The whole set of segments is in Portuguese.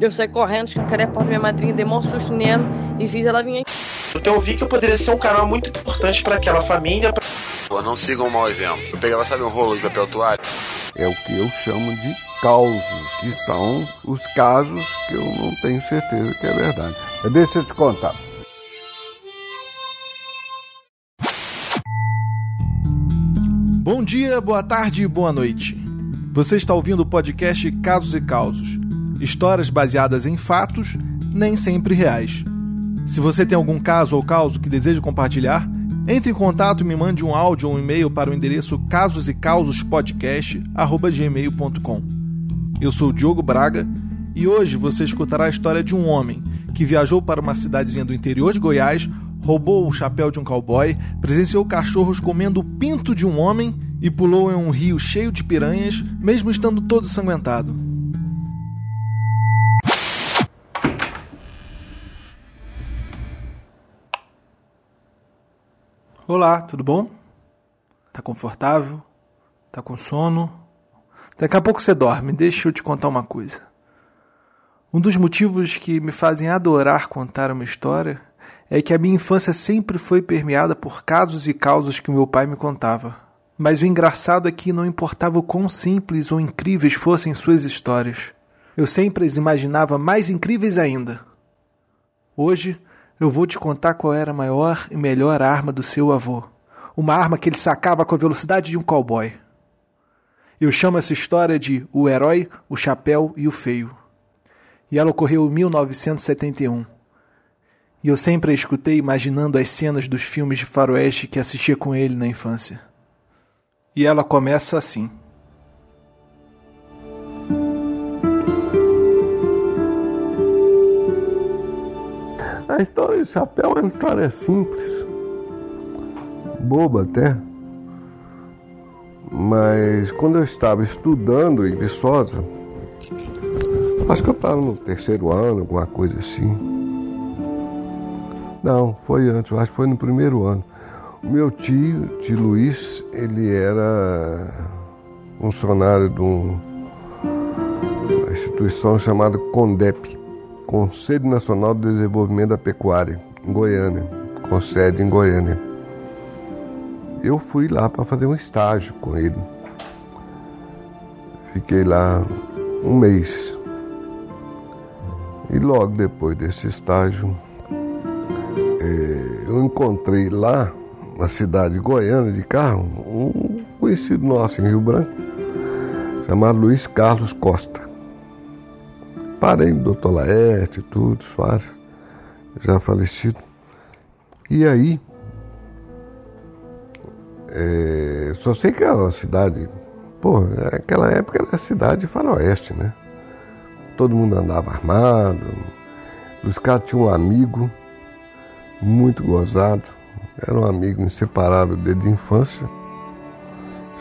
Eu saí correndo, escancarei a porta da minha madrinha, dei maior susto nela e fiz ela vir aqui. Então eu vi que eu poderia ser um canal muito importante para aquela família. Pra... Pô, não sigam um mau exemplo. Eu pegava, sabe, um rolo de papel toalha? É o que eu chamo de causos, que são os casos que eu não tenho certeza que é verdade. Mas deixa eu te contar. Bom dia, boa tarde e boa noite. Você está ouvindo o podcast Casos e Causos. Histórias baseadas em fatos, nem sempre reais. Se você tem algum caso ou causo que deseja compartilhar, entre em contato e me mande um áudio ou um e-mail para o endereço casos e gmail.com. Eu sou Diogo Braga e hoje você escutará a história de um homem que viajou para uma cidadezinha do interior de Goiás, roubou o chapéu de um cowboy, presenciou cachorros comendo o pinto de um homem e pulou em um rio cheio de piranhas, mesmo estando todo sanguentado. Olá, tudo bom? Tá confortável? Tá com sono? Daqui a pouco você dorme, deixa eu te contar uma coisa. Um dos motivos que me fazem adorar contar uma história é que a minha infância sempre foi permeada por casos e causas que meu pai me contava. Mas o engraçado é que não importava o quão simples ou incríveis fossem suas histórias, eu sempre as imaginava mais incríveis ainda. Hoje, eu vou te contar qual era a maior e melhor arma do seu avô. Uma arma que ele sacava com a velocidade de um cowboy. Eu chamo essa história de O Herói, o Chapéu e o Feio. E ela ocorreu em 1971. E eu sempre a escutei imaginando as cenas dos filmes de faroeste que assistia com ele na infância. E ela começa assim. A história do chapéu é uma história simples, boba até. Mas quando eu estava estudando em Viçosa, acho que eu estava no terceiro ano, alguma coisa assim. Não, foi antes, acho que foi no primeiro ano. O meu tio, tio Luiz, ele era funcionário de um, uma instituição chamada CONDEP, Conselho Nacional de Desenvolvimento da Pecuária, em Goiânia, com sede em Goiânia. Eu fui lá para fazer um estágio com ele. Fiquei lá um mês. E logo depois desse estágio, é, eu encontrei lá na cidade de Goiânia de carro um conhecido nosso em Rio Branco, chamado Luiz Carlos Costa. Parei no doutor Laerte, tudo, Soares, já falecido. E aí, é, só sei que é uma cidade, pô, naquela época era a cidade de faroeste, né? Todo mundo andava armado. Os caras tinham um amigo muito gozado, era um amigo inseparável desde a infância,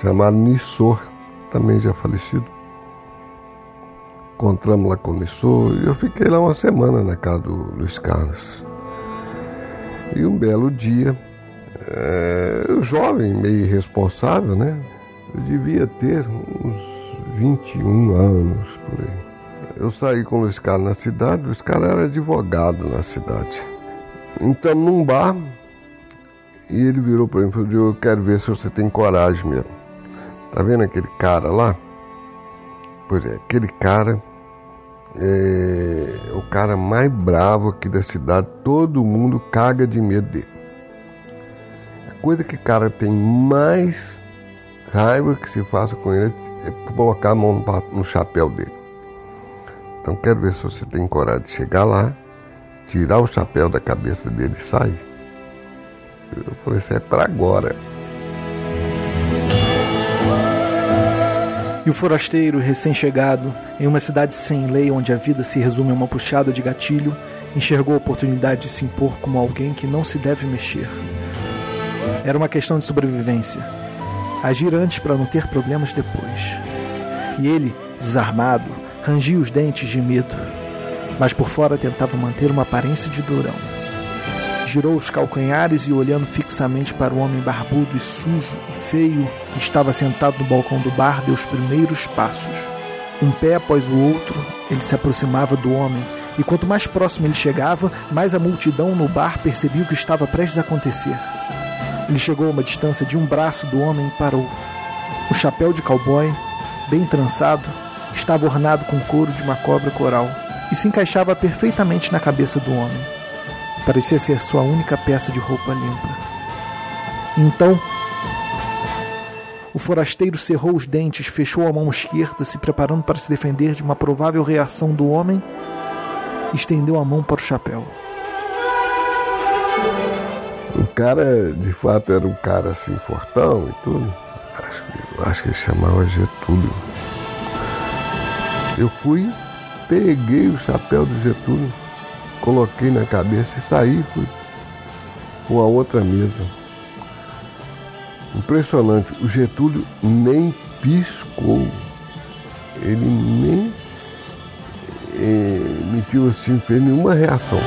chamado Nissor, também já falecido. Encontramos lá com o e eu fiquei lá uma semana na casa do Luiz Carlos. E um belo dia, é, eu jovem, meio irresponsável, né? Eu devia ter uns 21 anos por aí. Eu saí com o Luiz Carlos na cidade, o Luiz Carlos era advogado na cidade. Então, num bar, e ele virou para mim e falou: Eu quero ver se você tem coragem mesmo. Tá vendo aquele cara lá? Pois é, aquele cara é o cara mais bravo aqui da cidade. Todo mundo caga de medo dele. A coisa que o cara tem mais raiva que se faça com ele é colocar a mão no chapéu dele. Então quero ver se você tem coragem de chegar lá, tirar o chapéu da cabeça dele e sair. Eu falei, isso é para agora. E o forasteiro, recém-chegado, em uma cidade sem lei onde a vida se resume a uma puxada de gatilho, enxergou a oportunidade de se impor como alguém que não se deve mexer. Era uma questão de sobrevivência. Agir antes para não ter problemas depois. E ele, desarmado, rangia os dentes de medo, mas por fora tentava manter uma aparência de durão. Girou os calcanhares e, olhando fixamente para o homem barbudo e sujo e feio que estava sentado no balcão do bar, deu os primeiros passos. Um pé após o outro, ele se aproximava do homem, e quanto mais próximo ele chegava, mais a multidão no bar percebia o que estava prestes a acontecer. Ele chegou a uma distância de um braço do homem e parou. O chapéu de cowboy, bem trançado, estava ornado com couro de uma cobra coral e se encaixava perfeitamente na cabeça do homem. Parecia ser sua única peça de roupa limpa. Então, o forasteiro cerrou os dentes, fechou a mão esquerda, se preparando para se defender de uma provável reação do homem, e estendeu a mão para o chapéu. O cara, de fato, era um cara assim, fortão e tudo. Acho que, acho que ele chamava Getúlio. Eu fui, peguei o chapéu do Getúlio, coloquei na cabeça e saí, fui para uma outra mesa. Impressionante, o Getúlio nem piscou. Ele nem eh, emitiu assim, fez nenhuma reação.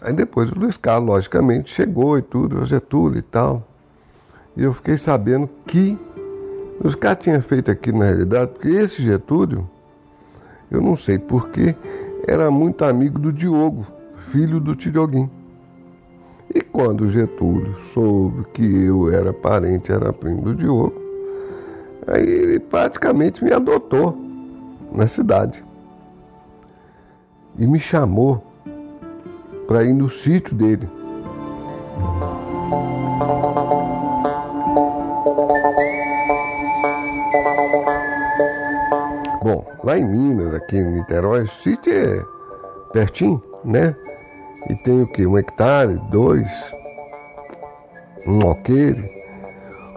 Aí depois o Luiz Carlos, logicamente, chegou e tudo, o Getúlio e tal. E eu fiquei sabendo que os caras tinham feito aqui na realidade, porque esse Getúlio, eu não sei porquê, era muito amigo do Diogo, filho do Tirioguim. E quando o Getúlio soube que eu era parente, era primo do Diogo, aí ele praticamente me adotou na cidade. E me chamou para ir no sítio dele. Lá em Minas, aqui em Niterói, sítio é pertinho, né? E tem o que? Um hectare, dois, um alqueire.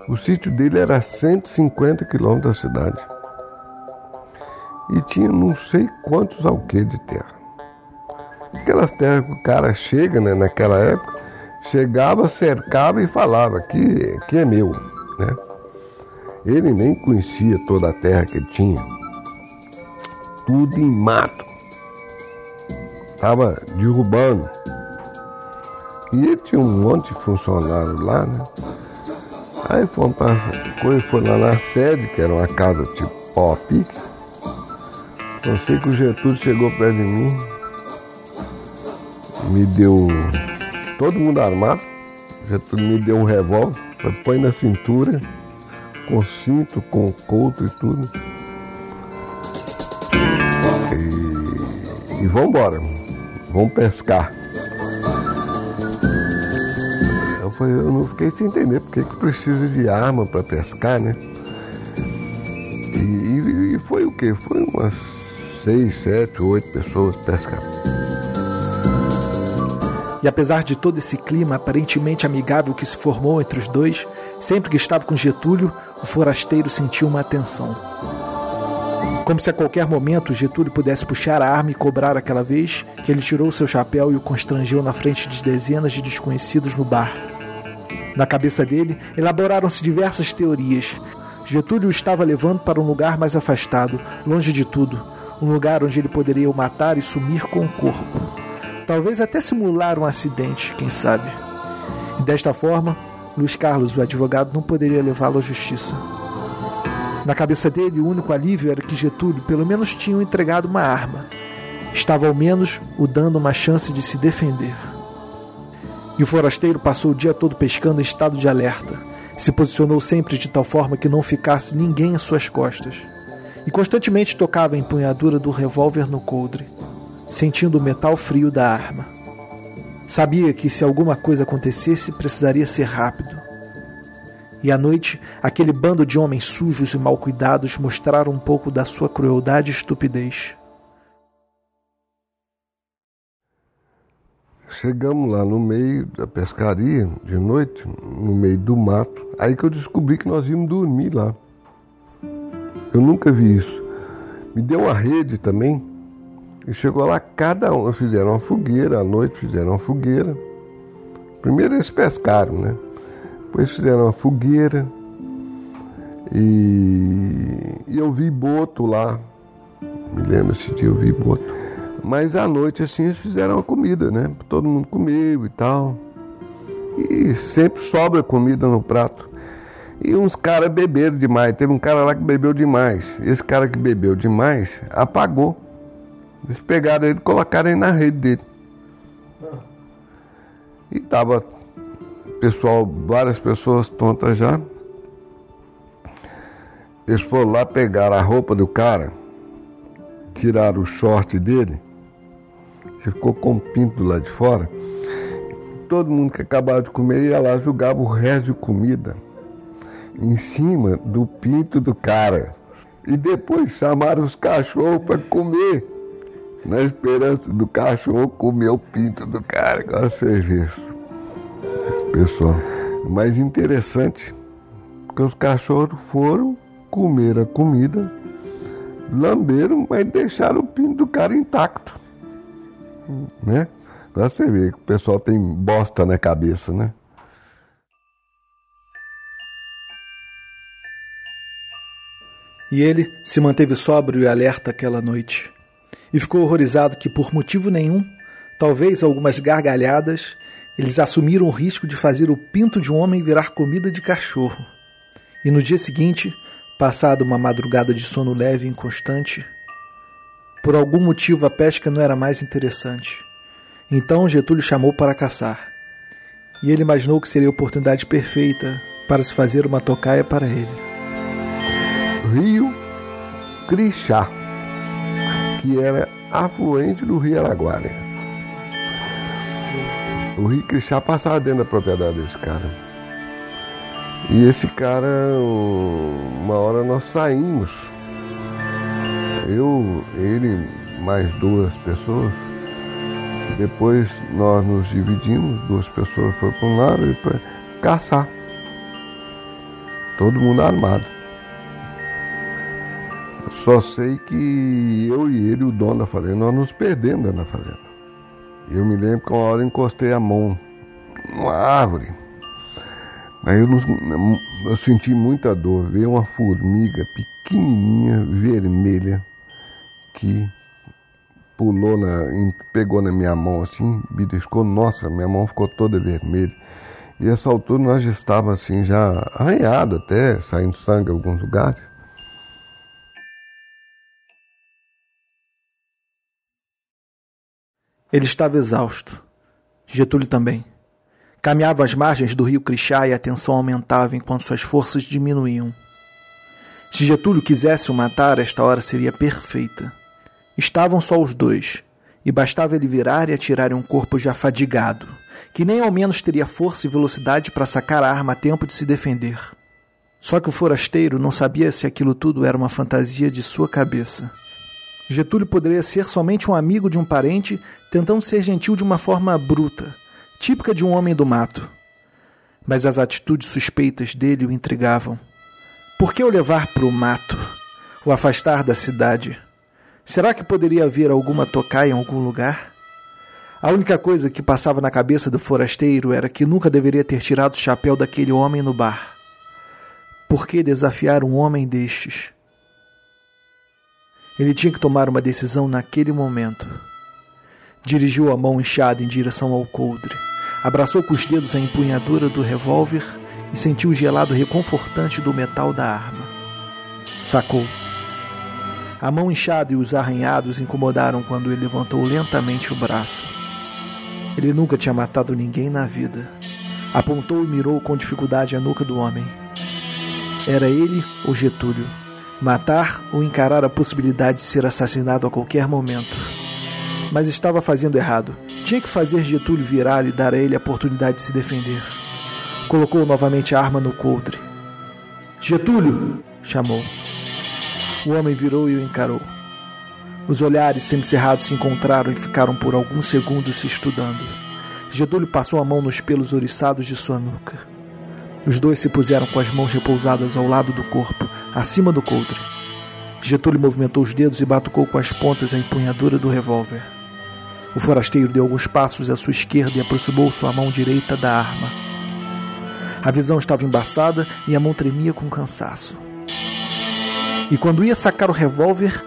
O sítio dele era a 150 quilômetros da cidade. E tinha não sei quantos alqueires de terra. Aquelas terras que o cara chega, né, naquela época, chegava, cercava e falava que, que é meu, né? Ele nem conhecia toda a terra que ele tinha. Tudo em mato. Tava derrubando. E tinha um monte de funcionário lá, né? Aí fomos para coisa, foi lá na sede, que era uma casa tipo pau pique. Eu sei que o Getúlio chegou perto de mim, me deu todo mundo armado. Getúlio me deu um revólver, põe na cintura, com cinto, com couro e tudo. E, vamos embora, vamos pescar. Eu, falei, eu não fiquei sem entender porque que precisa de arma para pescar, né? E, e, e foi o que? Foi umas seis, sete, oito pessoas pescar. E apesar de todo esse clima aparentemente amigável que se formou entre os dois, sempre que estava com Getúlio, o forasteiro sentiu uma atenção. Como se a qualquer momento Getúlio pudesse puxar a arma e cobrar aquela vez que ele tirou seu chapéu e o constrangeu na frente de dezenas de desconhecidos no bar. Na cabeça dele, elaboraram-se diversas teorias. Getúlio o estava levando para um lugar mais afastado, longe de tudo, um lugar onde ele poderia o matar e sumir com o corpo talvez até simular um acidente, quem sabe. E desta forma, Luiz Carlos, o advogado, não poderia levá-lo à justiça. Na cabeça dele, o único alívio era que Getúlio pelo menos tinha entregado uma arma. Estava ao menos o dando uma chance de se defender. E o forasteiro passou o dia todo pescando em estado de alerta. Se posicionou sempre de tal forma que não ficasse ninguém às suas costas. E constantemente tocava a empunhadura do revólver no coldre sentindo o metal frio da arma. Sabia que se alguma coisa acontecesse, precisaria ser rápido. E à noite, aquele bando de homens sujos e mal cuidados mostraram um pouco da sua crueldade e estupidez. Chegamos lá no meio da pescaria, de noite, no meio do mato. Aí que eu descobri que nós íamos dormir lá. Eu nunca vi isso. Me deu uma rede também, e chegou lá, cada um, fizeram uma fogueira, à noite fizeram uma fogueira. Primeiro eles pescaram, né? Depois fizeram uma fogueira. E, e eu vi boto lá. Me lembro esse dia eu vi boto. Mas à noite, assim, eles fizeram a comida, né? Todo mundo comeu e tal. E sempre sobra comida no prato. E uns caras beberam demais. Teve um cara lá que bebeu demais. Esse cara que bebeu demais apagou. Eles pegaram ele e colocaram ele na rede dele. E tava pessoal, várias pessoas tontas já. Eles foram lá pegar a roupa do cara, tiraram o short dele, ele ficou com o pinto lado de fora. Todo mundo que acabava de comer ia lá jogava o resto de comida em cima do pinto do cara. E depois chamaram os cachorros para comer, na esperança do cachorro comer o pinto do cara com a serviço. Pessoal. O mais interessante, que os cachorros foram comer a comida, lamberam, mas deixaram o pinto do cara intacto. Né? Pra você ver que o pessoal tem bosta na cabeça, né? E ele se manteve sóbrio e alerta aquela noite. E ficou horrorizado que, por motivo nenhum, talvez algumas gargalhadas, eles assumiram o risco de fazer o pinto de um homem virar comida de cachorro. E no dia seguinte, passada uma madrugada de sono leve e inconstante, por algum motivo a pesca não era mais interessante. Então Getúlio chamou para caçar. E ele imaginou que seria a oportunidade perfeita para se fazer uma tocaia para ele. Rio Crixá, que era afluente do Rio Araguari. O Rio Crixá passava dentro da propriedade desse cara. E esse cara, uma hora nós saímos. Eu, ele, mais duas pessoas. Depois nós nos dividimos, duas pessoas foram para um lado e para caçar. Todo mundo armado. Só sei que eu e ele, o dono da fazenda, nós nos perdemos na fazenda. Eu me lembro que uma hora eu encostei a mão numa árvore. Aí eu, eu senti muita dor. Veio uma formiga pequenininha, vermelha, que pulou, na, pegou na minha mão assim, me descou. Nossa, minha mão ficou toda vermelha. E essa altura nós já estávamos assim, já arranhado até, saindo sangue em alguns lugares. Ele estava exausto. Getúlio também. Caminhava às margens do rio Crixá e a tensão aumentava enquanto suas forças diminuíam. Se Getúlio quisesse o matar, esta hora seria perfeita. Estavam só os dois, e bastava ele virar e atirar em um corpo já fadigado, que nem ao menos teria força e velocidade para sacar a arma a tempo de se defender. Só que o forasteiro não sabia se aquilo tudo era uma fantasia de sua cabeça. Getúlio poderia ser somente um amigo de um parente tentando ser gentil de uma forma bruta, típica de um homem do mato. Mas as atitudes suspeitas dele o intrigavam. Por que o levar para o mato? O afastar da cidade? Será que poderia haver alguma tocaia em algum lugar? A única coisa que passava na cabeça do forasteiro era que nunca deveria ter tirado o chapéu daquele homem no bar. Por que desafiar um homem destes? Ele tinha que tomar uma decisão naquele momento. Dirigiu a mão inchada em direção ao coldre, abraçou com os dedos a empunhadura do revólver e sentiu o gelado reconfortante do metal da arma. Sacou. A mão inchada e os arranhados incomodaram quando ele levantou lentamente o braço. Ele nunca tinha matado ninguém na vida. Apontou e mirou com dificuldade a nuca do homem. Era ele ou Getúlio? Matar ou encarar a possibilidade de ser assassinado a qualquer momento. Mas estava fazendo errado. Tinha que fazer Getúlio virar e dar a ele a oportunidade de se defender. Colocou novamente a arma no coldre. Getúlio! chamou. O homem virou e o encarou. Os olhares semicerrados se encontraram e ficaram por alguns segundos se estudando. Getúlio passou a mão nos pelos oriçados de sua nuca. Os dois se puseram com as mãos repousadas ao lado do corpo, acima do coldre. Getúlio movimentou os dedos e batucou com as pontas a empunhadura do revólver. O forasteiro deu alguns passos à sua esquerda e aproximou sua mão direita da arma. A visão estava embaçada e a mão tremia com cansaço. E quando ia sacar o revólver,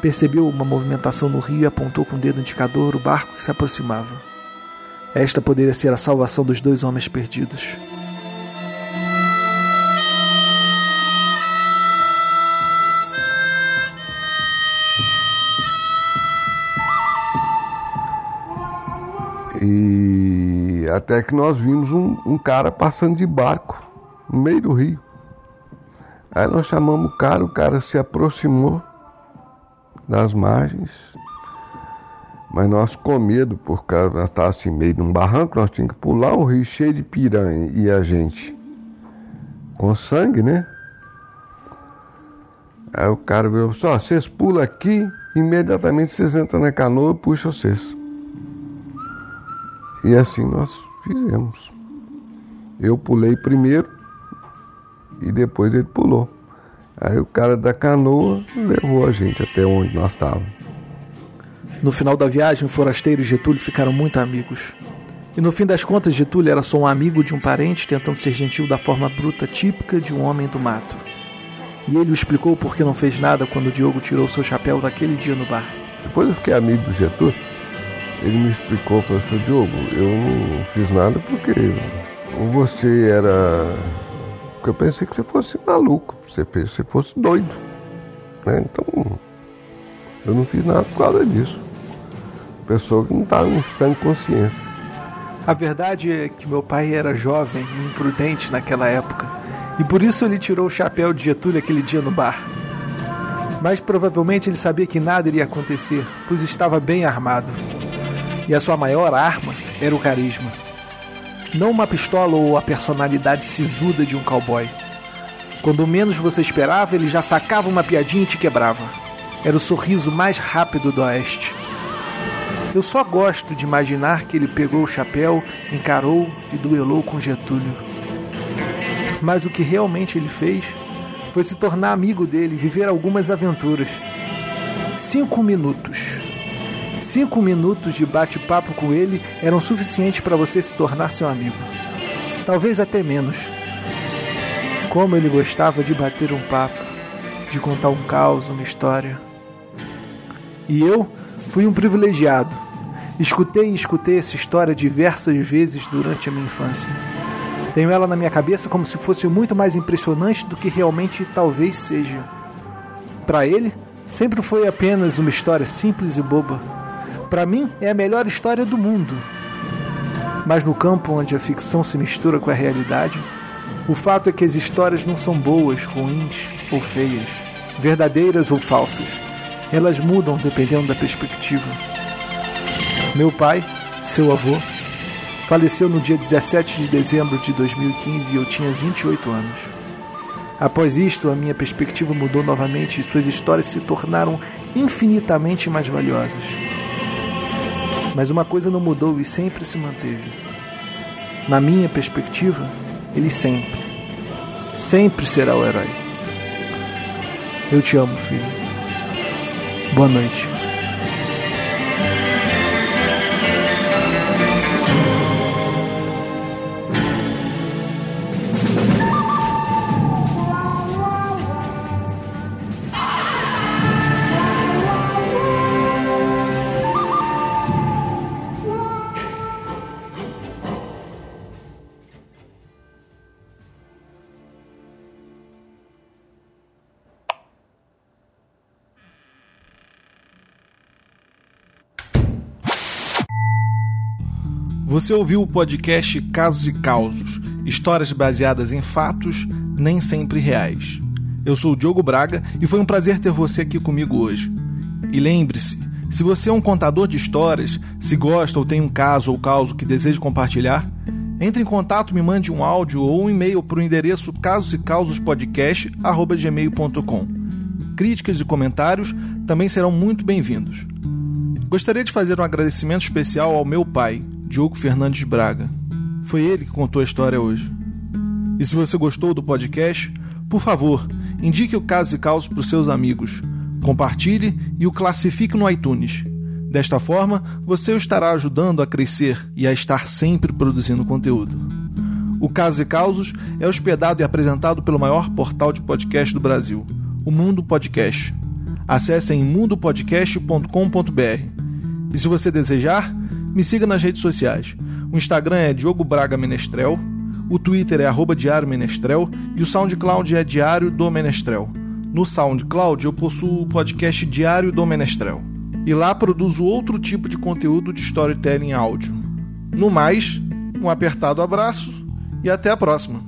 Percebeu uma movimentação no rio e apontou com o dedo indicador o barco que se aproximava. Esta poderia ser a salvação dos dois homens perdidos. E até que nós vimos um, um cara passando de barco no meio do rio. Aí nós chamamos o cara, o cara se aproximou das margens, mas nós com medo, por causa nós estávamos assim meio de um barranco, nós tínhamos que pular um rio cheio de piranha e a gente com sangue, né? Aí o cara virou só, vocês pulam aqui, imediatamente vocês entram na canoa e puxam vocês. E assim nós fizemos. Eu pulei primeiro e depois ele pulou. Aí o cara da canoa levou a gente até onde nós estávamos. No final da viagem, o forasteiro e Getúlio ficaram muito amigos. E no fim das contas, Getúlio era só um amigo de um parente tentando ser gentil da forma bruta típica de um homem do mato. E ele o explicou por que não fez nada quando o Diogo tirou seu chapéu naquele dia no bar. Depois eu fiquei amigo do Getúlio. Ele me explicou, professor Diogo, eu não fiz nada porque você era. Porque eu pensei que você fosse maluco, você fez, você fosse doido. Né? Então, eu não fiz nada por causa disso. Pessoa que não estava em sã consciência. A verdade é que meu pai era jovem e imprudente naquela época. E por isso ele tirou o chapéu de Getúlio aquele dia no bar. Mas provavelmente ele sabia que nada iria acontecer, pois estava bem armado. E a sua maior arma era o carisma. Não uma pistola ou a personalidade sisuda de um cowboy. Quando menos você esperava, ele já sacava uma piadinha e te quebrava. Era o sorriso mais rápido do Oeste. Eu só gosto de imaginar que ele pegou o chapéu, encarou e duelou com Getúlio. Mas o que realmente ele fez foi se tornar amigo dele e viver algumas aventuras. Cinco minutos. Cinco minutos de bate-papo com ele eram suficientes para você se tornar seu amigo. Talvez até menos. Como ele gostava de bater um papo, de contar um caos, uma história. E eu fui um privilegiado. Escutei e escutei essa história diversas vezes durante a minha infância. Tenho ela na minha cabeça como se fosse muito mais impressionante do que realmente talvez seja. Para ele, sempre foi apenas uma história simples e boba. Para mim, é a melhor história do mundo. Mas no campo onde a ficção se mistura com a realidade, o fato é que as histórias não são boas, ruins ou feias, verdadeiras ou falsas. Elas mudam dependendo da perspectiva. Meu pai, seu avô, faleceu no dia 17 de dezembro de 2015 e eu tinha 28 anos. Após isto, a minha perspectiva mudou novamente e suas histórias se tornaram infinitamente mais valiosas. Mas uma coisa não mudou e sempre se manteve. Na minha perspectiva, ele sempre, sempre será o herói. Eu te amo, filho. Boa noite. Você ouviu o podcast Casos e Causos, histórias baseadas em fatos, nem sempre reais. Eu sou o Diogo Braga e foi um prazer ter você aqui comigo hoje. E lembre-se, se você é um contador de histórias, se gosta ou tem um caso ou causo que deseja compartilhar, entre em contato, me mande um áudio ou um e-mail para o endereço casosecausospodcast@gmail.com. Críticas e comentários também serão muito bem-vindos. Gostaria de fazer um agradecimento especial ao meu pai, Diogo Fernandes Braga. Foi ele que contou a história hoje. E se você gostou do podcast, por favor, indique o Caso e Caos para os seus amigos. Compartilhe e o classifique no iTunes. Desta forma, você o estará ajudando a crescer e a estar sempre produzindo conteúdo. O Casos e Causos é hospedado e apresentado pelo maior portal de podcast do Brasil, o Mundo Podcast. Acesse em mundopodcast.com.br. E se você desejar, me siga nas redes sociais. O Instagram é Diogo Braga Menestrel, o Twitter é arroba Diário Menestrel e o SoundCloud é Diário do Menestrel. No SoundCloud eu possuo o podcast Diário do Menestrel. E lá produzo outro tipo de conteúdo de storytelling áudio. No mais, um apertado abraço e até a próxima.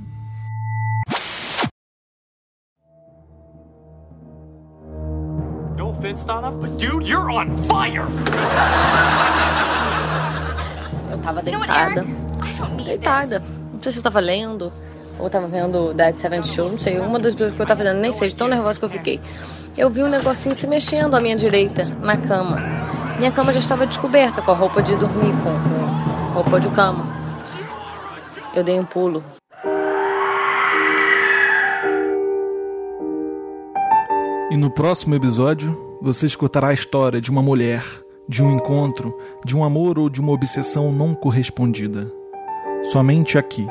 No offense, Donna, but dude, you're on fire! Eu tava deitada. Deitada. Não sei se eu tava lendo ou tava vendo Dead Seven Show, não sei. Uma das duas que eu tava fazendo, nem sei, de tão nervosa que eu fiquei. Eu vi um negocinho se mexendo à minha direita, na cama. Minha cama já estava descoberta com a roupa de dormir, com, com roupa de cama. Eu dei um pulo. E no próximo episódio, você escutará a história de uma mulher, de um encontro, de um amor ou de uma obsessão não correspondida. Somente aqui,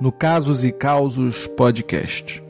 no Casos e Causos Podcast.